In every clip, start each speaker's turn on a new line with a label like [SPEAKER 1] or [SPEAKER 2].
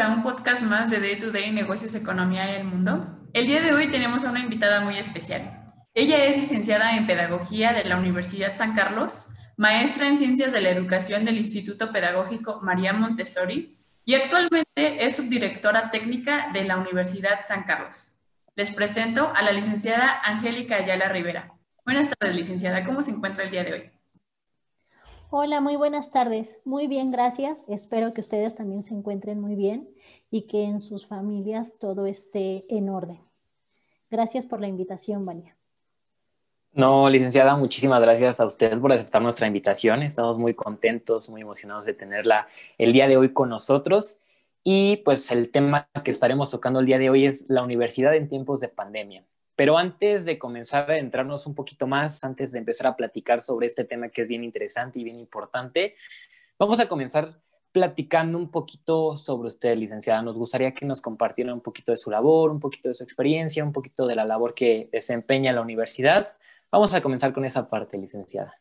[SPEAKER 1] a un podcast más de Day to Day Negocios, Economía y el Mundo. El día de hoy tenemos a una invitada muy especial. Ella es licenciada en Pedagogía de la Universidad San Carlos, maestra en Ciencias de la Educación del Instituto Pedagógico María Montessori y actualmente es subdirectora técnica de la Universidad San Carlos. Les presento a la licenciada Angélica Ayala Rivera. Buenas tardes, licenciada. ¿Cómo se encuentra el día de hoy?
[SPEAKER 2] Hola, muy buenas tardes. Muy bien, gracias. Espero que ustedes también se encuentren muy bien y que en sus familias todo esté en orden. Gracias por la invitación, Vania.
[SPEAKER 3] No, licenciada, muchísimas gracias a usted por aceptar nuestra invitación. Estamos muy contentos, muy emocionados de tenerla el día de hoy con nosotros. Y pues el tema que estaremos tocando el día de hoy es la universidad en tiempos de pandemia. Pero antes de comenzar a adentrarnos un poquito más, antes de empezar a platicar sobre este tema que es bien interesante y bien importante, vamos a comenzar platicando un poquito sobre usted, licenciada. Nos gustaría que nos compartiera un poquito de su labor, un poquito de su experiencia, un poquito de la labor que desempeña la universidad. Vamos a comenzar con esa parte, licenciada.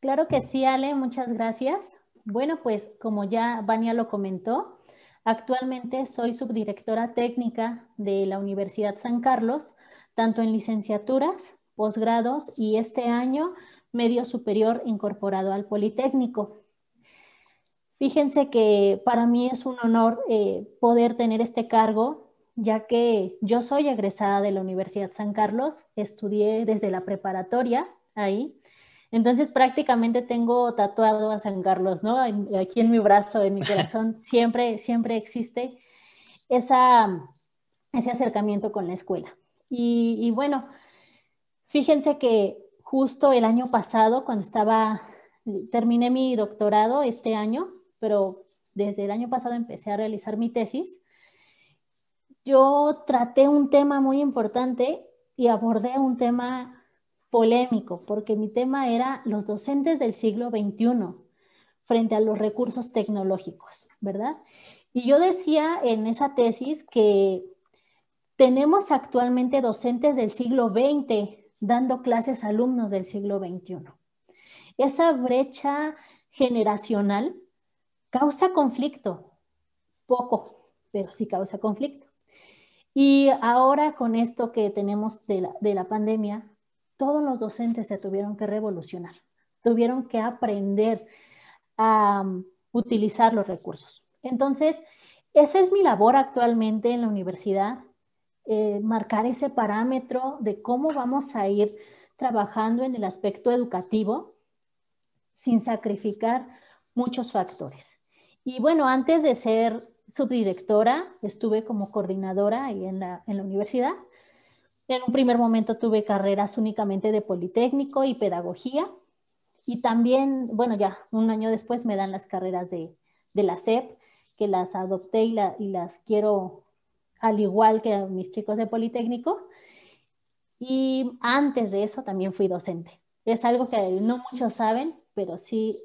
[SPEAKER 2] Claro que sí, Ale, muchas gracias. Bueno, pues como ya Vania lo comentó, actualmente soy subdirectora técnica de la Universidad San Carlos, tanto en licenciaturas, posgrados y este año medio superior incorporado al Politécnico. Fíjense que para mí es un honor eh, poder tener este cargo, ya que yo soy egresada de la Universidad San Carlos, estudié desde la preparatoria ahí, entonces prácticamente tengo tatuado a San Carlos, ¿no? Aquí en mi brazo, en mi corazón, siempre, siempre existe esa, ese acercamiento con la escuela. Y, bueno, fíjense que justo el año pasado, cuando estaba, terminé mi doctorado este año, pero desde el año pasado empecé a realizar mi tesis, yo traté un tema muy importante y abordé un tema polémico, porque mi tema era los docentes del siglo XXI frente a los recursos tecnológicos, ¿verdad? Y yo decía en esa tesis que tenemos actualmente docentes del siglo XX dando clases a alumnos del siglo XXI. Esa brecha generacional causa conflicto, poco, pero sí causa conflicto. Y ahora con esto que tenemos de la, de la pandemia, todos los docentes se tuvieron que revolucionar, tuvieron que aprender a um, utilizar los recursos. Entonces, esa es mi labor actualmente en la universidad, eh, marcar ese parámetro de cómo vamos a ir trabajando en el aspecto educativo sin sacrificar muchos factores. Y bueno, antes de ser subdirectora, estuve como coordinadora ahí en la, en la universidad. En un primer momento tuve carreras únicamente de Politécnico y Pedagogía. Y también, bueno, ya un año después me dan las carreras de, de la SEP, que las adopté y, y las quiero al igual que mis chicos de Politécnico. Y antes de eso también fui docente. Es algo que no muchos saben, pero sí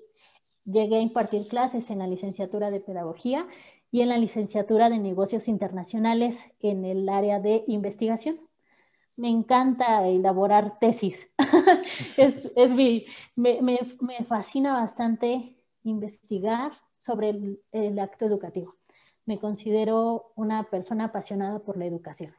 [SPEAKER 2] llegué a impartir clases en la licenciatura de Pedagogía y en la licenciatura de Negocios Internacionales en el área de investigación. Me encanta elaborar tesis. es, me, me, fascina bastante investigar sobre el acto educativo me considero una persona apasionada por la educación.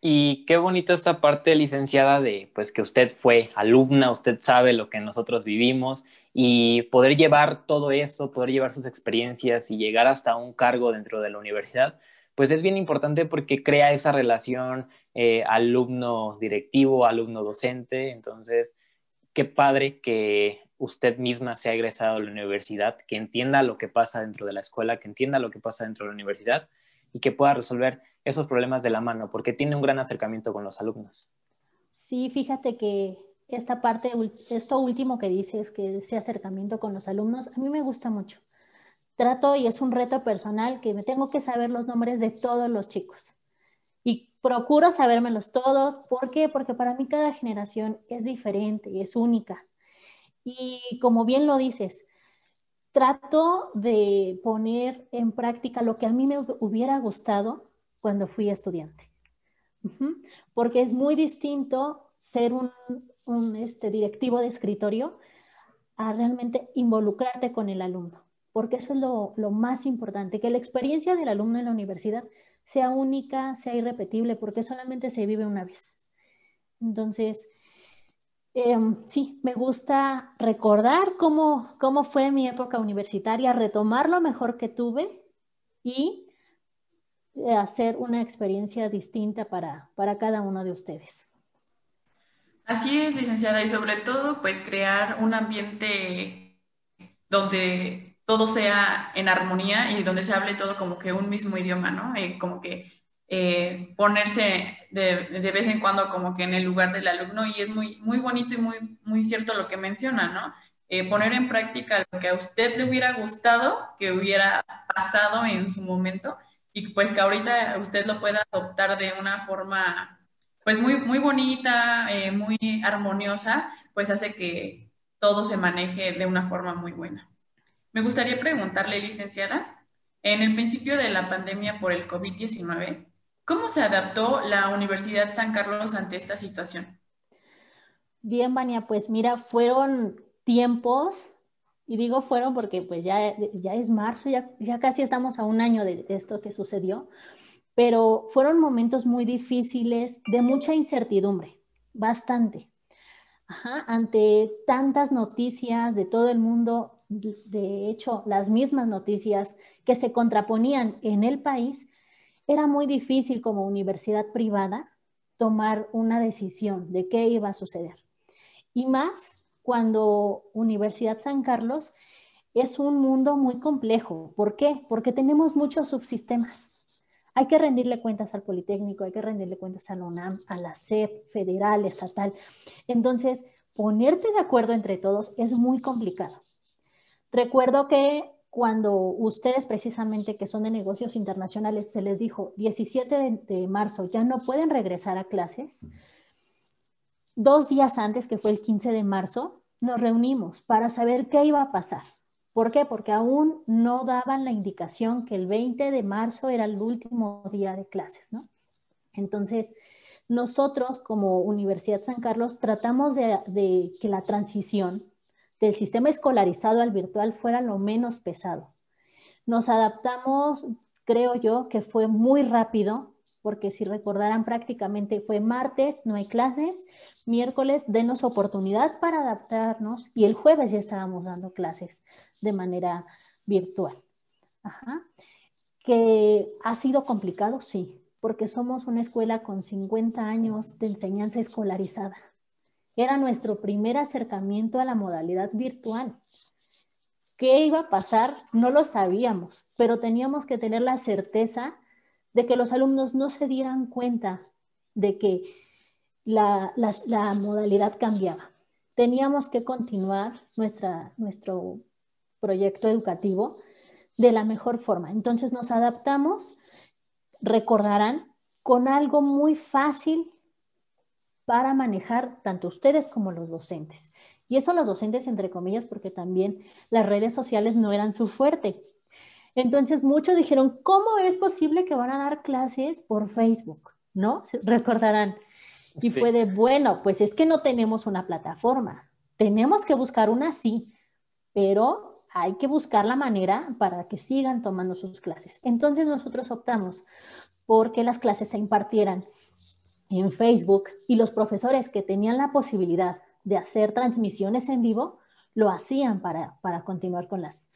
[SPEAKER 3] Y qué bonita esta parte, licenciada, de pues que usted fue alumna, usted sabe lo que nosotros vivimos y poder llevar todo eso, poder llevar sus experiencias y llegar hasta un cargo dentro de la universidad, pues es bien importante porque crea esa relación eh, alumno-directivo, alumno-docente. Entonces, qué padre que usted misma se ha egresado a la universidad, que entienda lo que pasa dentro de la escuela, que entienda lo que pasa dentro de la universidad y que pueda resolver esos problemas de la mano, porque tiene un gran acercamiento con los alumnos.
[SPEAKER 2] Sí, fíjate que esta parte, esto último que dices, que ese acercamiento con los alumnos, a mí me gusta mucho. Trato y es un reto personal que me tengo que saber los nombres de todos los chicos. Procuro sabérmelos todos. ¿Por qué? Porque para mí cada generación es diferente y es única. Y como bien lo dices, trato de poner en práctica lo que a mí me hubiera gustado cuando fui estudiante. Porque es muy distinto ser un, este, directivo de escritorio a realmente involucrarte con el alumno. porque eso es lo, lo más importante, que la experiencia del alumno en la universidad sea única, sea irrepetible, porque solamente se vive una vez. Entonces, em, sí, me gusta recordar cómo, cómo fue mi época universitaria, retomar lo mejor que tuve y eh, hacer una experiencia distinta para, para cada uno de ustedes.
[SPEAKER 1] Así es, licenciada, y sobre todo, pues crear un ambiente donde todo sea en armonía y donde se hable todo como que un mismo idioma, ¿no? Eh, como que eh, ponerse de, vez en cuando como que en el lugar del alumno y es muy, muy bonito y muy, muy cierto lo que menciona, ¿no? Eh, poner en práctica lo que a usted le hubiera gustado, que hubiera pasado en su momento y pues que ahorita usted lo pueda adoptar de una forma pues muy, muy bonita, muy armoniosa, pues hace que todo se maneje de una forma muy buena. Me gustaría preguntarle, licenciada, en el principio de la pandemia por el COVID-19, ¿cómo se adaptó la Universidad San Carlos ante esta situación?
[SPEAKER 2] Bien, Vania, pues mira, fueron tiempos, y digo fueron porque pues ya, ya es marzo, ya, ya casi estamos a un año de esto que sucedió, pero fueron momentos muy difíciles, de mucha incertidumbre, bastante. Ajá, ante tantas noticias de todo el mundo, de hecho, las mismas noticias que se contraponían en el país, era muy difícil como universidad privada tomar una decisión de qué iba a suceder. Y más cuando Universidad San Carlos es un mundo muy complejo. ¿Por qué? Porque tenemos muchos subsistemas. Hay que rendirle cuentas al Politécnico, hay que rendirle cuentas a la UNAM, a la SEP, federal, estatal. Entonces, ponerte de acuerdo entre todos es muy complicado. Recuerdo que cuando ustedes precisamente que son de negocios internacionales se les dijo 17 de, marzo ya no pueden regresar a clases, dos días antes, que fue el 15 de marzo, nos reunimos para saber qué iba a pasar. ¿Por qué? Porque aún no daban la indicación que el 20 de marzo era el último día de clases, ¿no? Entonces, nosotros como Universidad San Carlos tratamos de que la transición del sistema escolarizado al virtual fuera lo menos pesado. Nos adaptamos, creo yo, que fue muy rápido, porque si recordarán prácticamente fue martes, no hay clases, miércoles, denos oportunidad para adaptarnos y el jueves ya estábamos dando clases de manera virtual. Ajá. Que ha sido complicado, sí, porque somos una escuela con 50 años de enseñanza escolarizada. Era nuestro primer acercamiento a la modalidad virtual. ¿Qué iba a pasar? No lo sabíamos, pero teníamos que tener la certeza de que los alumnos no se dieran cuenta de que la, modalidad cambiaba. Teníamos que continuar nuestra, nuestro proyecto educativo de la mejor forma. Entonces nos adaptamos, recordarán, con algo muy fácil para manejar tanto ustedes como los docentes. Y eso los docentes, entre comillas, porque también las redes sociales no eran su fuerte. Entonces muchos dijeron, ¿cómo es posible que van a dar clases por Facebook? ¿No? Recordarán. Y fue de, bueno, pues es que no tenemos una plataforma. Tenemos que buscar una sí, pero hay que buscar la manera para que sigan tomando sus clases. Entonces nosotros optamos porque las clases se impartieran en Facebook y los profesores que tenían la posibilidad de hacer transmisiones en vivo lo hacían para, continuar con las,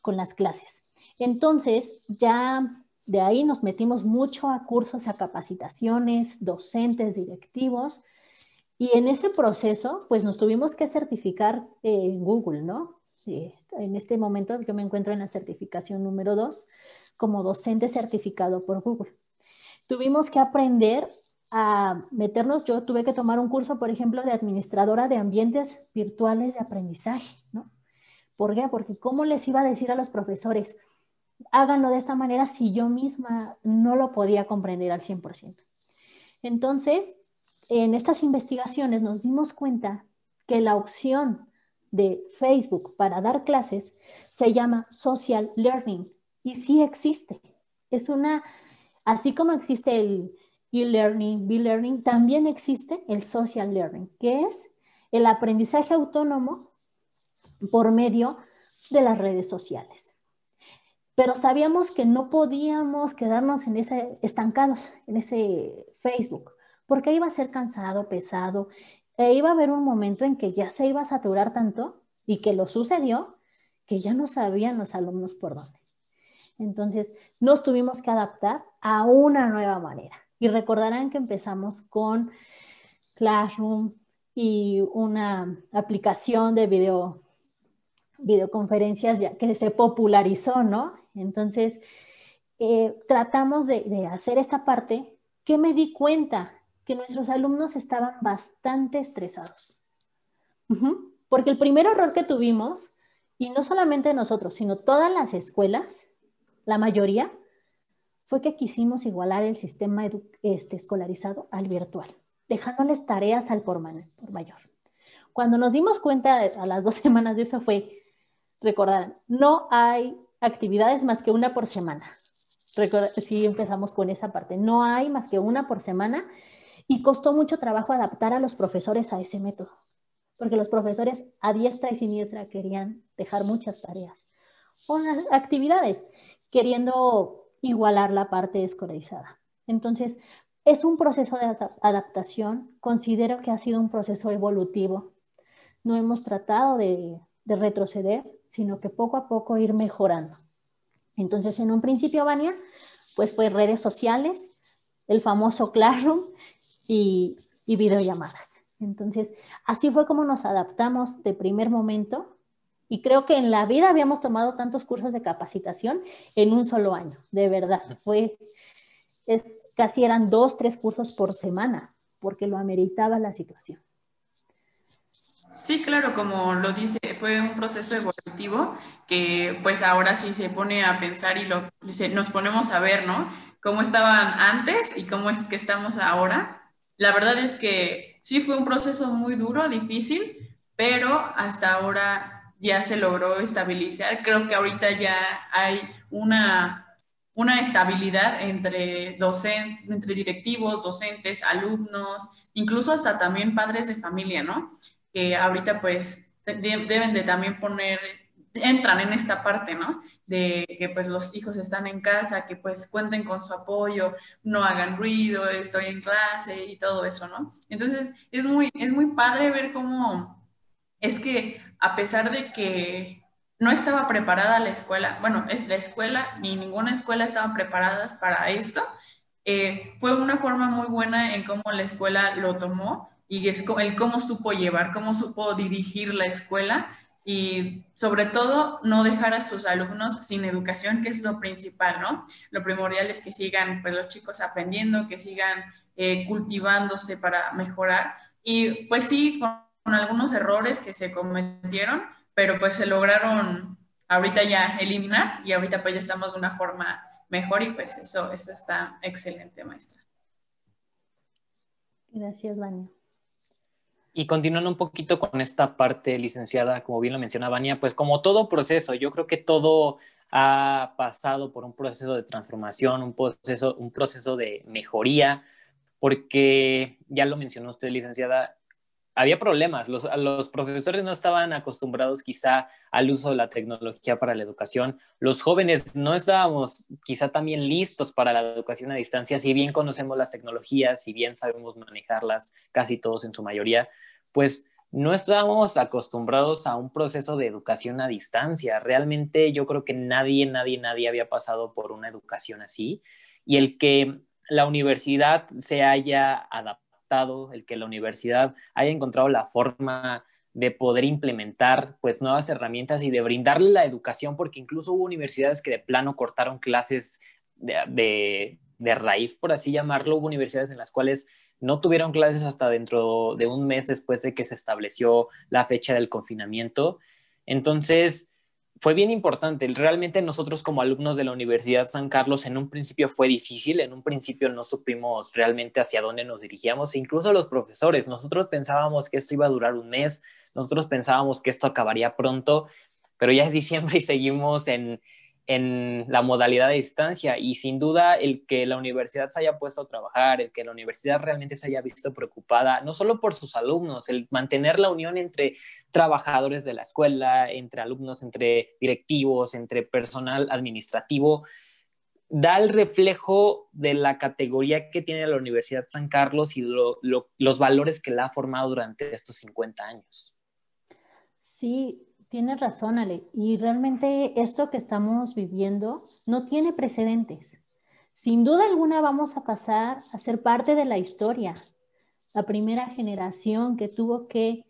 [SPEAKER 2] con las clases. Entonces, ya de ahí nos metimos mucho a cursos, a capacitaciones, docentes, directivos, y en ese proceso, pues nos tuvimos que certificar en Google, ¿no? en este momento yo me encuentro en la certificación número dos como docente certificado por Google. Tuvimos que aprender a meternos, yo tuve que tomar un curso, por ejemplo, de administradora de ambientes virtuales de aprendizaje, ¿no? ¿Por qué? Porque ¿cómo les iba a decir a los profesores, háganlo de esta manera si yo misma no lo podía comprender al 100%? Entonces, en estas investigaciones nos dimos cuenta que la opción de Facebook para dar clases se llama social learning y sí existe. Es una, así como existe el, e-learning, B-learning, también existe el social learning, que es el aprendizaje autónomo por medio de las redes sociales. pero sabíamos que no podíamos quedarnos en ese, estancados en ese Facebook, porque iba a ser cansado, pesado, e iba a haber un momento en que ya se iba a saturar tanto y que lo sucedió que ya no sabían los alumnos por dónde. Entonces, nos tuvimos que adaptar a una nueva manera. Y recordarán que empezamos con Classroom y una aplicación de video, videoconferencias ya que se popularizó, ¿no? Entonces, eh, tratamos de, hacer esta parte que me di cuenta que nuestros alumnos estaban bastante estresados. Porque el primer error que tuvimos, y no solamente nosotros, sino todas las escuelas, la mayoría, fue que quisimos igualar el sistema este, escolarizado al virtual, dejándoles tareas al por, mayor. Cuando nos dimos cuenta a las dos semanas de eso fue, recordar, no hay actividades más que una por semana. Si empezamos con esa parte, no hay más que una por semana y costó mucho trabajo adaptar a los profesores a ese método, porque los profesores a diestra y siniestra querían dejar muchas tareas o actividades, queriendo igualar la parte escolarizada. Entonces, es un proceso de adaptación, considero que ha sido un proceso evolutivo. No hemos tratado de, de retroceder, sino que poco a poco ir mejorando. Entonces, en un principio, Vania, pues fue redes sociales, el famoso Classroom y, y videollamadas. Entonces, así fue como nos adaptamos de primer momento y creo que en la vida habíamos tomado tantos cursos de capacitación en un solo año, de verdad. Fue, es, casi eran dos, tres cursos por semana, porque lo ameritaba la situación.
[SPEAKER 1] Sí, claro, como lo dice, fue un proceso evolutivo que pues ahora sí se pone a pensar y lo, nos ponemos a ver, ¿no? Cómo estaban antes y cómo es que estamos ahora. La verdad es que sí fue un proceso muy duro, difícil, pero hasta ahora ya se logró estabilizar. Creo que ahorita ya hay una, una estabilidad entre, docentes, entre directivos, docentes, alumnos, incluso hasta también padres de familia, ¿no? Que ahorita pues deben de también poner, entran en esta parte, ¿no? De que pues los hijos están en casa, que pues cuenten con su apoyo, no hagan ruido, estoy en clase y todo eso, ¿no? Entonces es muy, es muy padre ver cómo es que a pesar de que no estaba preparada la escuela, bueno, la escuela ni ninguna escuela estaban preparadas para esto, eh, fue una forma muy buena en cómo la escuela lo tomó y el cómo supo llevar, cómo supo dirigir la escuela y sobre todo no dejar a sus alumnos sin educación, que es lo principal, ¿no? Lo primordial es que sigan pues, los chicos aprendiendo, que sigan eh, cultivándose para mejorar. Y pues sí, con con algunos errores que se cometieron, pero pues se lograron ahorita ya eliminar y ahorita pues ya estamos de una forma mejor y pues eso, eso está excelente, maestra.
[SPEAKER 2] Gracias, Vania.
[SPEAKER 3] Y continuando un poquito con esta parte, licenciada, como bien lo menciona Vania, pues como todo proceso, yo creo que todo ha pasado por un proceso de transformación, un proceso, un proceso de mejoría, porque ya lo mencionó usted, licenciada, había problemas. Los, los, profesores no estaban acostumbrados quizá al uso de la tecnología para la educación. Los jóvenes no estábamos quizá también listos para la educación a distancia. Si bien conocemos las tecnologías, si bien sabemos manejarlas casi todos en su mayoría, pues no estábamos acostumbrados a un proceso de educación a distancia. Realmente yo creo que nadie, nadie, nadie había pasado por una educación así. Y el que la universidad se haya adaptado el que la universidad haya encontrado la forma de poder implementar pues nuevas herramientas y de brindarle la educación, porque incluso hubo universidades que de plano cortaron clases de, de, raíz, por así llamarlo, hubo universidades en las cuales no tuvieron clases hasta dentro de un mes después de que se estableció la fecha del confinamiento. Entonces, fue bien importante. Realmente nosotros como alumnos de la Universidad San Carlos en un principio fue difícil, en un principio no supimos realmente hacia dónde nos dirigíamos, incluso los profesores, nosotros pensábamos que esto iba a durar un mes, nosotros pensábamos que esto acabaría pronto, pero ya es diciembre y seguimos en, en la modalidad de distancia y sin duda el que la universidad se haya puesto a trabajar, el que la universidad realmente se haya visto preocupada, no solo por sus alumnos, el mantener la unión entre trabajadores de la escuela, entre alumnos, entre directivos, entre personal administrativo, da el reflejo de la categoría que tiene la Universidad San Carlos y los valores que la ha formado durante estos 50 años.
[SPEAKER 2] Sí, Tienes razón, Ale. Y realmente esto que estamos viviendo no tiene precedentes. Sin duda alguna vamos a pasar a ser parte de la historia. La primera generación que tuvo que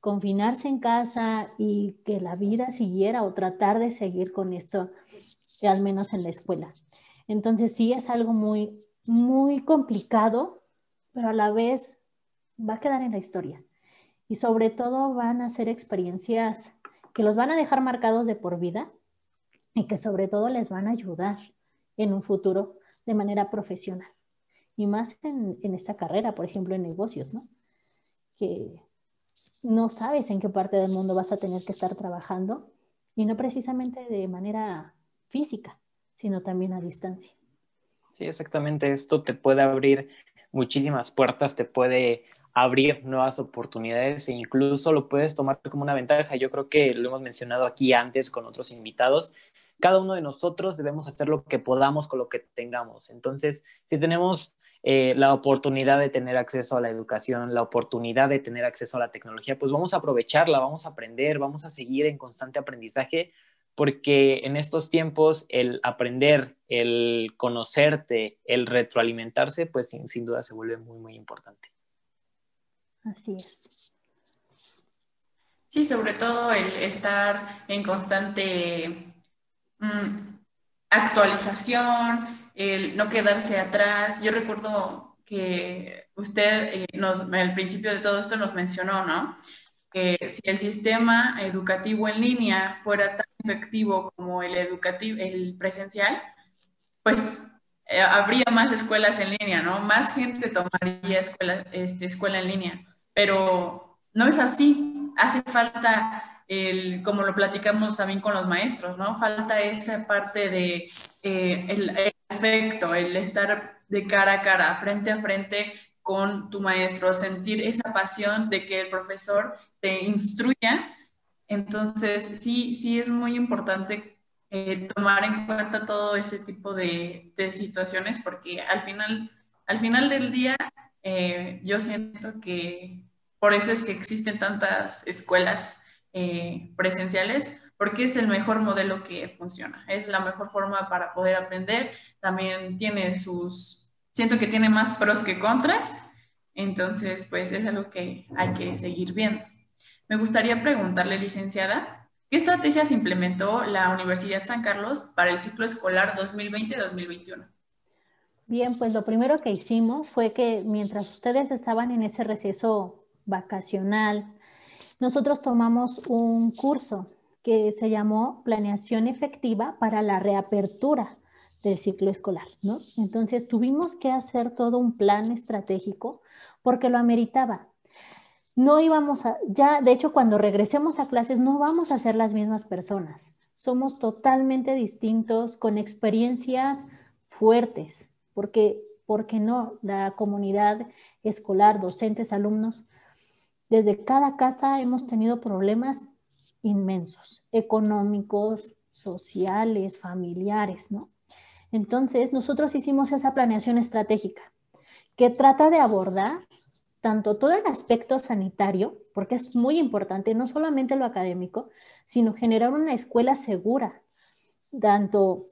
[SPEAKER 2] confinarse en casa y que la vida siguiera o tratar de seguir con esto, al menos en la escuela. Entonces sí es algo muy, muy complicado, pero a la vez va a quedar en la historia. Y sobre todo van a ser experiencias que los van a dejar marcados de por vida y que sobre todo les van a ayudar en un futuro de manera profesional. Y más en, esta carrera, por ejemplo, en negocios, ¿no? Que no sabes en qué parte del mundo vas a tener que estar trabajando y no precisamente de manera física, sino también a distancia.
[SPEAKER 3] Sí, exactamente. Esto te puede abrir muchísimas puertas, te puede abrir nuevas oportunidades e incluso lo puedes tomar como una ventaja. Yo creo que lo hemos mencionado aquí antes con otros invitados. Cada uno de nosotros debemos hacer lo que podamos con lo que tengamos. Entonces, si tenemos eh, la oportunidad de tener acceso a la educación, la oportunidad de tener acceso a la tecnología, pues vamos a aprovecharla, vamos a aprender, vamos a seguir en constante aprendizaje, porque en estos tiempos el aprender, el conocerte, el retroalimentarse, pues sin, sin duda se vuelve muy, muy importante.
[SPEAKER 2] Así es.
[SPEAKER 1] Sí, sobre todo el estar en constante mm, actualización, el no quedarse atrás. Yo recuerdo que usted eh, nos, al principio de todo esto nos mencionó, ¿no? Que si el sistema educativo en línea fuera tan efectivo como el educativo, el presencial, pues eh, habría más escuelas en línea, ¿no? Más gente tomaría escuela, este, escuela en línea pero no es así. Hace falta, el, como lo platicamos también con los maestros, ¿no? Falta esa parte de eh, el, efecto, el estar de cara a cara, frente a frente con tu maestro, sentir esa pasión de que el profesor te instruya. Entonces, sí, sí es muy importante eh, tomar en cuenta todo ese tipo de, de, situaciones porque al final, al final del día eh, yo siento que por eso es que existen tantas escuelas eh, presenciales, porque es el mejor modelo que funciona, es la mejor forma para poder aprender, también tiene sus, siento que tiene más pros que contras, entonces pues es algo que hay que seguir viendo. Me gustaría preguntarle, licenciada, ¿qué estrategias implementó la Universidad San Carlos para el ciclo escolar 2020-2021?
[SPEAKER 2] Bien, pues lo primero que hicimos fue que mientras ustedes estaban en ese receso vacacional, nosotros tomamos un curso que se llamó Planeación Efectiva para la Reapertura del ciclo escolar, ¿no? Entonces tuvimos que hacer todo un plan estratégico porque lo ameritaba. No íbamos a, ya, de hecho, cuando regresemos a clases no vamos a ser las mismas personas. Somos totalmente distintos, con experiencias fuertes, porque, porque no, la comunidad escolar, docentes, alumnos, desde cada casa hemos tenido problemas inmensos, económicos, sociales, familiares, ¿no? Entonces, nosotros hicimos esa planeación estratégica que trata de abordar tanto todo el aspecto sanitario, porque es muy importante, no solamente lo académico, sino generar una escuela segura, tanto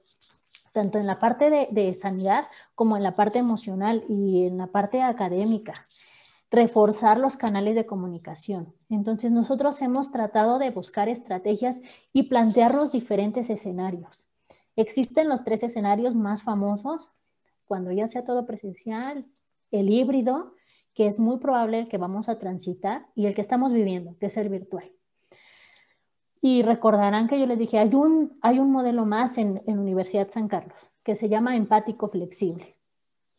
[SPEAKER 2] tanto en la parte de, sanidad como en la parte emocional y en la parte académica. Reforzar los canales de comunicación. Entonces, nosotros hemos tratado de buscar estrategias y plantear los diferentes escenarios. Existen los tres escenarios más famosos, cuando ya sea todo presencial, el híbrido, que es muy probable que vamos a transitar, y el que estamos viviendo, que es el virtual. Y recordarán que yo les dije, hay un, hay un modelo más en, en Universidad San Carlos que se llama empático flexible,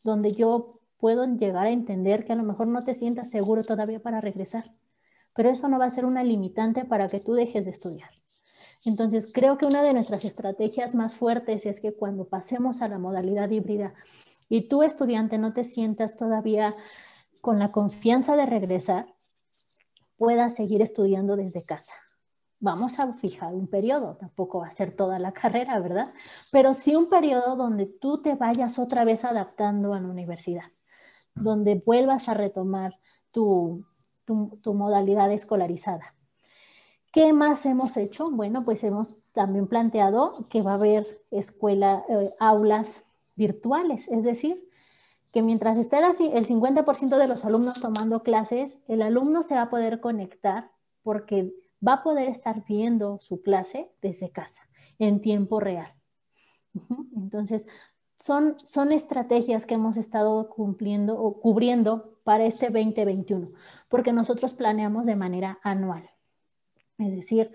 [SPEAKER 2] donde yo puedo llegar a entender que a lo mejor no te sientas seguro todavía para regresar, pero eso no va a ser una limitante para que tú dejes de estudiar. Entonces, creo que una de nuestras estrategias más fuertes es que cuando pasemos a la modalidad híbrida y tú, estudiante, no te sientas todavía con la confianza de regresar, puedas seguir estudiando desde casa. Vamos a fijar un periodo, tampoco va a ser toda la carrera, ¿verdad? Pero sí un periodo donde tú te vayas otra vez adaptando a la universidad, donde vuelvas a retomar tu, tu modalidad escolarizada. ¿Qué más hemos hecho? Bueno, pues hemos también planteado que va a haber escuela, eh, aulas virtuales, es decir, que mientras esté el 50% de los alumnos tomando clases, el alumno se va a poder conectar porque va a poder estar viendo su clase desde casa en tiempo real. Entonces, son, son estrategias que hemos estado cumpliendo o cubriendo para este 2021, porque nosotros planeamos de manera anual. Es decir,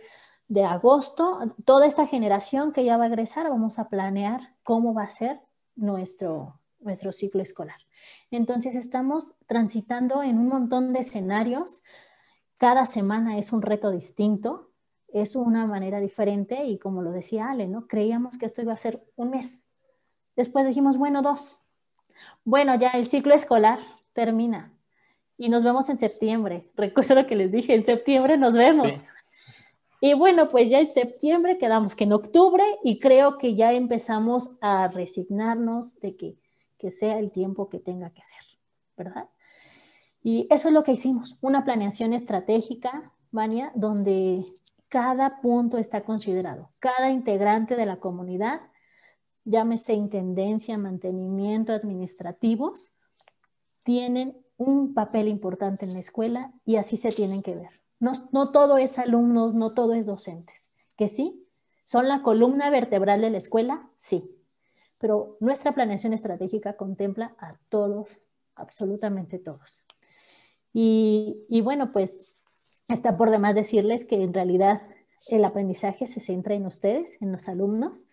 [SPEAKER 2] de agosto, toda esta generación que ya va a egresar, vamos a planear cómo va a ser nuestro, nuestro ciclo escolar. Entonces estamos transitando en un montón de escenarios. Cada semana es un reto distinto, es una manera diferente y como lo decía Ale, ¿no? Creíamos que esto iba a ser un mes. Después dijimos, bueno, dos. Bueno, ya el ciclo escolar termina y nos vemos en septiembre. Recuerdo que les dije, en septiembre nos vemos. Y bueno, pues ya en septiembre quedamos que en octubre y creo que ya empezamos a resignarnos de que, que sea el tiempo que tenga que ser, ¿verdad? Y eso es lo que hicimos, una planeación estratégica, Vania, donde cada punto está considerado, cada integrante de la comunidad, llámese intendencia, mantenimiento, administrativos, tienen un papel importante en la escuela y así se tienen que ver. No, todo es alumnos, no todo es docentes. ¿Que sí? ¿Son la columna vertebral de la escuela? Sí. Pero nuestra planeación estratégica contempla a todos, absolutamente todos. Y, bueno, pues está por demás decirles que en realidad el aprendizaje se centra en ustedes, en los alumnos,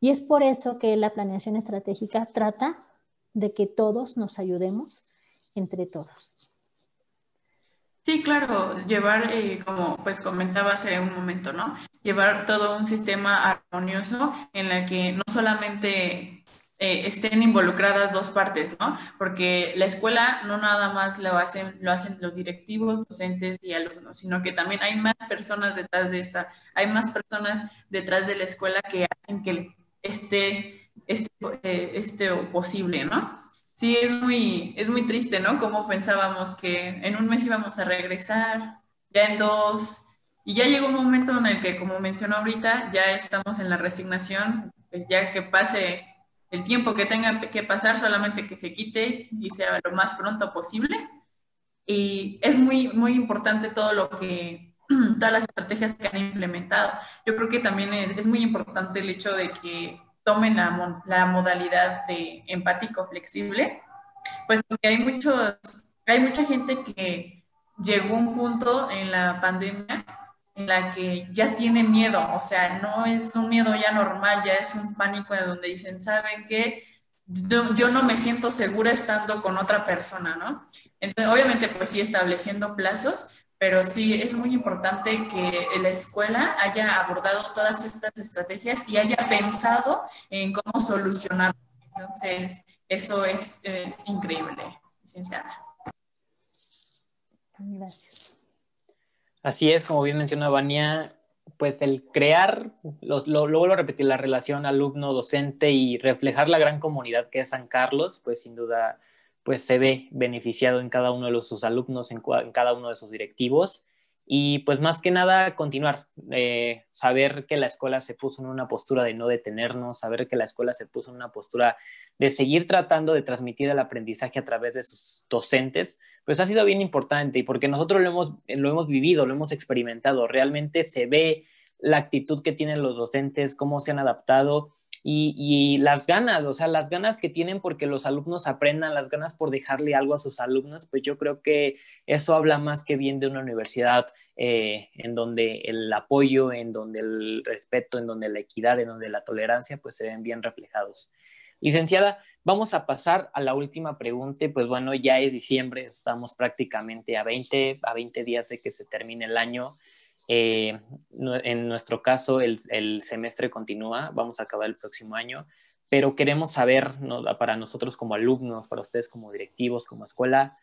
[SPEAKER 2] y es por eso que la planeación estratégica trata de que todos nos ayudemos entre todos.
[SPEAKER 1] Sí, claro, llevar, eh, como pues comentaba hace un momento, ¿no? Llevar todo un sistema armonioso en el que no solamente eh, estén involucradas dos partes, ¿no? Porque la escuela no nada más lo hacen, lo hacen los directivos, docentes y alumnos, sino que también hay más personas detrás de esta, hay más personas detrás de la escuela que hacen que esté, eh, esté posible, ¿no? sí es muy, es muy triste, ¿no? Como pensábamos que en un mes íbamos a regresar, ya en dos, y ya llegó un momento en el que, como mencionó ahorita, ya estamos en la resignación, pues ya que pase el tiempo que tenga que pasar, solamente que se quite y sea lo más pronto posible. Y es muy, muy importante todo lo que, todas las estrategias que han implementado. Yo creo que también es muy importante el hecho de que tomen la, modalidad de empático flexible, pues porque hay, muchos, hay mucha gente que llegó a un punto en la pandemia en la que ya tiene miedo, o sea, no es un miedo ya normal, ya es un pánico en donde dicen, ¿saben qué? Yo, no me siento segura estando con otra persona, ¿no? Entonces, obviamente, pues sí, estableciendo plazos, pero sí es muy importante que la escuela haya abordado todas estas estrategias y haya pensado en cómo solucionar. Entonces, eso es, increíble, licenciada.
[SPEAKER 3] Gracias. Así es, como bien mencionó Vania, pues el crear, lo, lo, lo, vuelvo a repetir, la relación alumno-docente y reflejar la gran comunidad que es San Carlos, pues sin duda pues se ve beneficiado en cada uno de sus alumnos, en, cada uno de sus directivos. Y pues más que nada continuar, eh, saber que la escuela se puso en una postura de no detenernos, saber que la escuela se puso en una postura de seguir tratando de transmitir el aprendizaje a través de sus docentes, pues ha sido bien importante y porque nosotros lo hemos, lo hemos vivido, lo hemos experimentado, realmente se ve la actitud que tienen los docentes, cómo se han adaptado y, las ganas, o sea, las ganas que tienen porque los alumnos aprendan, las ganas por dejarle algo a sus alumnos, pues yo creo que eso habla más que bien de una universidad eh, en donde el apoyo, en donde el respeto, en donde la equidad, en donde la tolerancia, pues se ven bien reflejados. Licenciada, vamos a pasar a la última pregunta. Pues bueno, ya es diciembre, estamos prácticamente a 20, a 20 días de que se termine el año. Eh, en nuestro caso, el, semestre continúa, vamos a acabar el próximo año, pero queremos saber, para nosotros como alumnos, para ustedes como directivos, como escuela,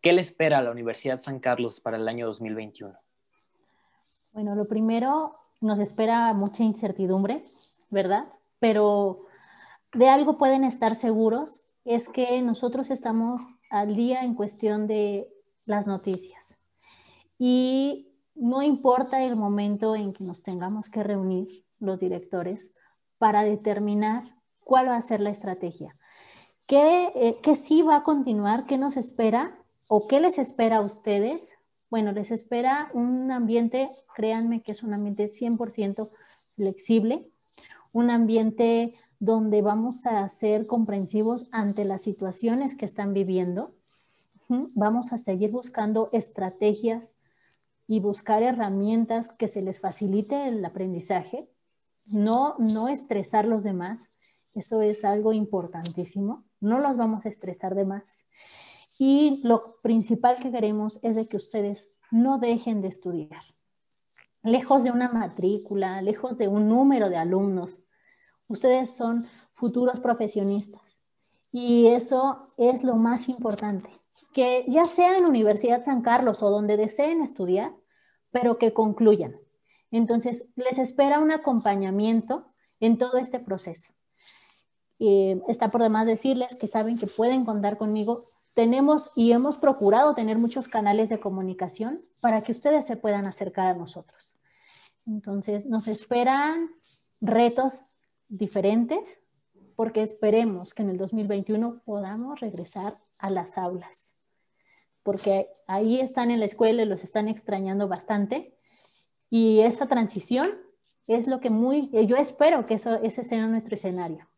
[SPEAKER 3] ¿qué le espera a la Universidad San Carlos para el año 2021?
[SPEAKER 2] Bueno, lo primero, nos espera mucha incertidumbre, ¿verdad? Pero de algo pueden estar seguros, es que nosotros estamos al día en cuestión de las noticias. Y no importa el momento en que nos tengamos que reunir los directores para determinar cuál va a ser la estrategia. ¿Qué, eh, ¿Qué, sí va a continuar? ¿Qué nos espera? ¿O qué les espera a ustedes? Bueno, les espera un ambiente, créanme que es un ambiente 100% flexible, un ambiente donde vamos a ser comprensivos ante las situaciones que están viviendo. Vamos a seguir buscando estrategias y buscar herramientas que se les facilite el aprendizaje, no, no estresar los demás, eso es algo importantísimo, no los vamos a estresar de más. Y lo principal que queremos es de que ustedes no dejen de estudiar. Lejos de una matrícula, lejos de un número de alumnos, ustedes son futuros profesionistas. Y eso es lo más importante que ya sea en Universidad San Carlos o donde deseen estudiar, pero que concluyan. Entonces, les espera un acompañamiento en todo este proceso. está por demás decirles que saben que pueden contar conmigo. Tenemos y hemos procurado tener muchos canales de comunicación para que ustedes se puedan acercar a nosotros. Entonces, nos esperan retos diferentes porque esperemos que en el 2021 podamos regresar a las aulas porque ahí están en la escuela y los están extrañando bastante. Y esa transición es lo que muy, yo espero que eso, ese sea nuestro escenario,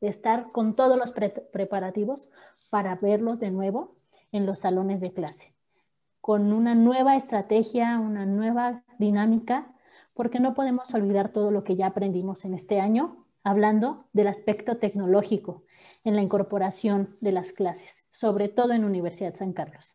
[SPEAKER 2] de estar con todos los preparativos para verlos de nuevo en los salones de clase, con una nueva estrategia, una nueva dinámica, porque no podemos olvidar todo lo que ya aprendimos en este año, hablando del aspecto tecnológico en la incorporación de las clases, sobre todo en Universidad San Carlos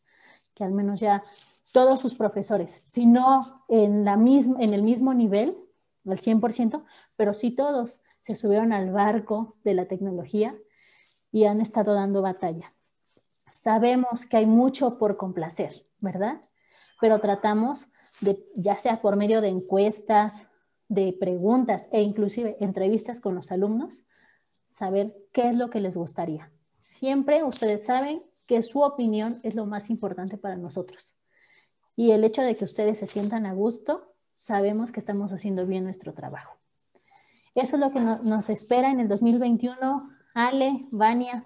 [SPEAKER 2] que al menos ya todos sus profesores, si no en, la misma, en el mismo nivel, al 100%, pero sí todos se subieron al barco de la tecnología y han estado dando batalla. Sabemos que hay mucho por complacer, ¿verdad? Pero tratamos de, ya sea por medio de encuestas, de preguntas e inclusive entrevistas con los alumnos, saber qué es lo que les gustaría. Siempre ustedes saben que su opinión es lo más importante para nosotros. Y el hecho de que ustedes se sientan a gusto, sabemos que estamos haciendo bien nuestro trabajo. Eso es lo que nos espera en el 2021. Ale, Vania,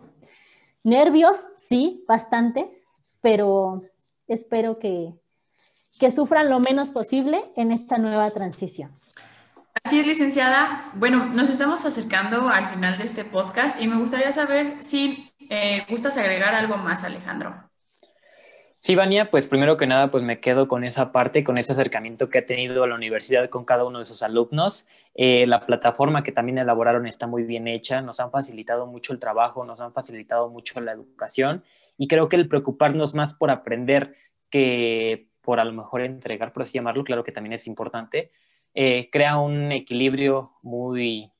[SPEAKER 2] nervios, sí, bastantes, pero espero que, que sufran lo menos posible en esta nueva transición.
[SPEAKER 1] Así es, licenciada. Bueno, nos estamos acercando al final de este podcast y me gustaría saber si eh, ¿Gustas agregar algo más, Alejandro?
[SPEAKER 3] Sí, Vania, pues primero que nada, pues me quedo con esa parte, con ese acercamiento que ha tenido la universidad con cada uno de sus alumnos. Eh, la plataforma que también elaboraron está muy bien hecha, nos han facilitado mucho el trabajo, nos han facilitado mucho la educación y creo que el preocuparnos más por aprender que por a lo mejor entregar, por así llamarlo, claro que también es importante, eh, crea un equilibrio muy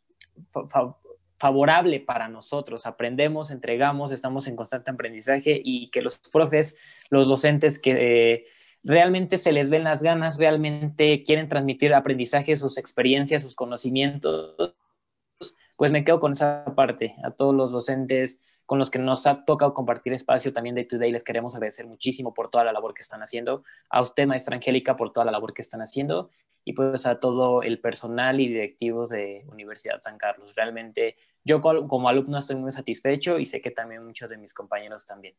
[SPEAKER 3] favorable para nosotros. Aprendemos, entregamos, estamos en constante aprendizaje y que los profes, los docentes que eh, realmente se les ven las ganas, realmente quieren transmitir aprendizaje, sus experiencias, sus conocimientos, pues me quedo con esa parte. A todos los docentes con los que nos ha tocado compartir espacio también de Today, les queremos agradecer muchísimo por toda la labor que están haciendo. A usted, maestra Angélica, por toda la labor que están haciendo y pues a todo el personal y directivos de Universidad San Carlos. Realmente yo como alumno estoy muy satisfecho y sé que también muchos de mis compañeros también.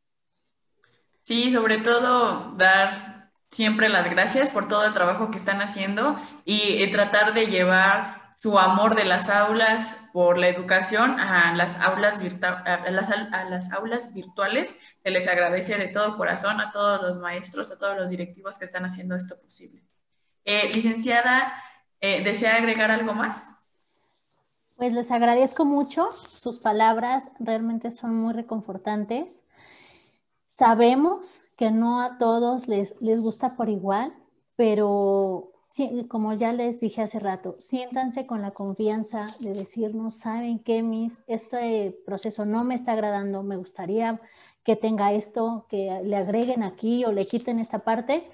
[SPEAKER 1] Sí, sobre todo dar siempre las gracias por todo el trabajo que están haciendo y, tratar de llevar su amor de las aulas por la educación a las aulas, a las, a las aulas virtuales. Se les agradece de todo corazón a todos los maestros, a todos los directivos que están haciendo esto posible. Eh, licenciada, eh, ¿desea agregar algo más?
[SPEAKER 2] Pues les agradezco mucho, sus palabras realmente son muy reconfortantes. Sabemos que no a todos les, les gusta por igual, pero como ya les dije hace rato, siéntanse con la confianza de decirnos, saben que mis, este proceso no me está agradando, me gustaría que tenga esto, que le agreguen aquí o le quiten esta parte.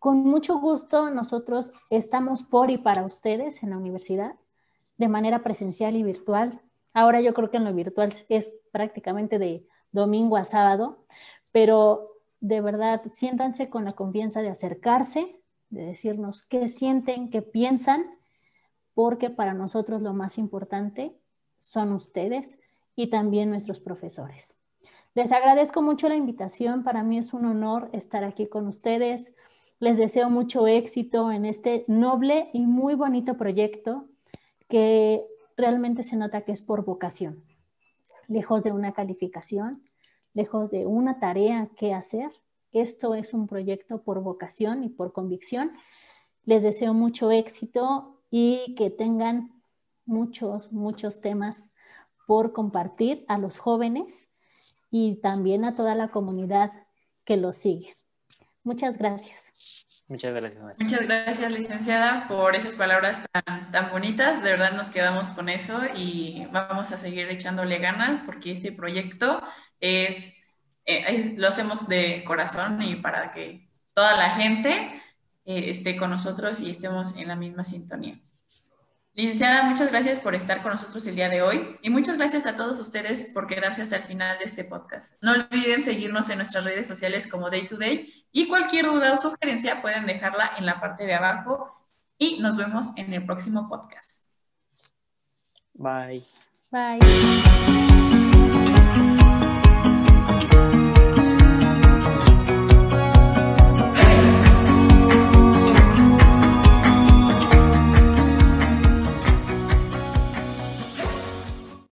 [SPEAKER 2] Con mucho gusto nosotros estamos por y para ustedes en la universidad, de manera presencial y virtual. Ahora yo creo que en lo virtual es prácticamente de domingo a sábado, pero de verdad siéntanse con la confianza de acercarse, de decirnos qué sienten, qué piensan, porque para nosotros lo más importante son ustedes y también nuestros profesores. Les agradezco mucho la invitación, para mí es un honor estar aquí con ustedes. Les deseo mucho éxito en este noble y muy bonito proyecto que realmente se nota que es por vocación, lejos de una calificación, lejos de una tarea que hacer, esto es un proyecto por vocación y por convicción. Les deseo mucho éxito y que tengan muchos, muchos temas por compartir a los jóvenes y también a toda la comunidad que los sigue. Muchas gracias.
[SPEAKER 3] Muchas gracias,
[SPEAKER 1] Muchas gracias, licenciada, por esas palabras tan, tan, bonitas. De verdad nos quedamos con eso y vamos a seguir echándole ganas porque este proyecto es eh, lo hacemos de corazón y para que toda la gente eh, esté con nosotros y estemos en la misma sintonía. Licenciada, muchas gracias por estar con nosotros el día de hoy y muchas gracias a todos ustedes por quedarse hasta el final de este podcast. No olviden seguirnos en nuestras redes sociales como Day to Day y cualquier duda o sugerencia pueden dejarla en la parte de abajo y nos vemos en el próximo podcast.
[SPEAKER 3] Bye.
[SPEAKER 2] Bye.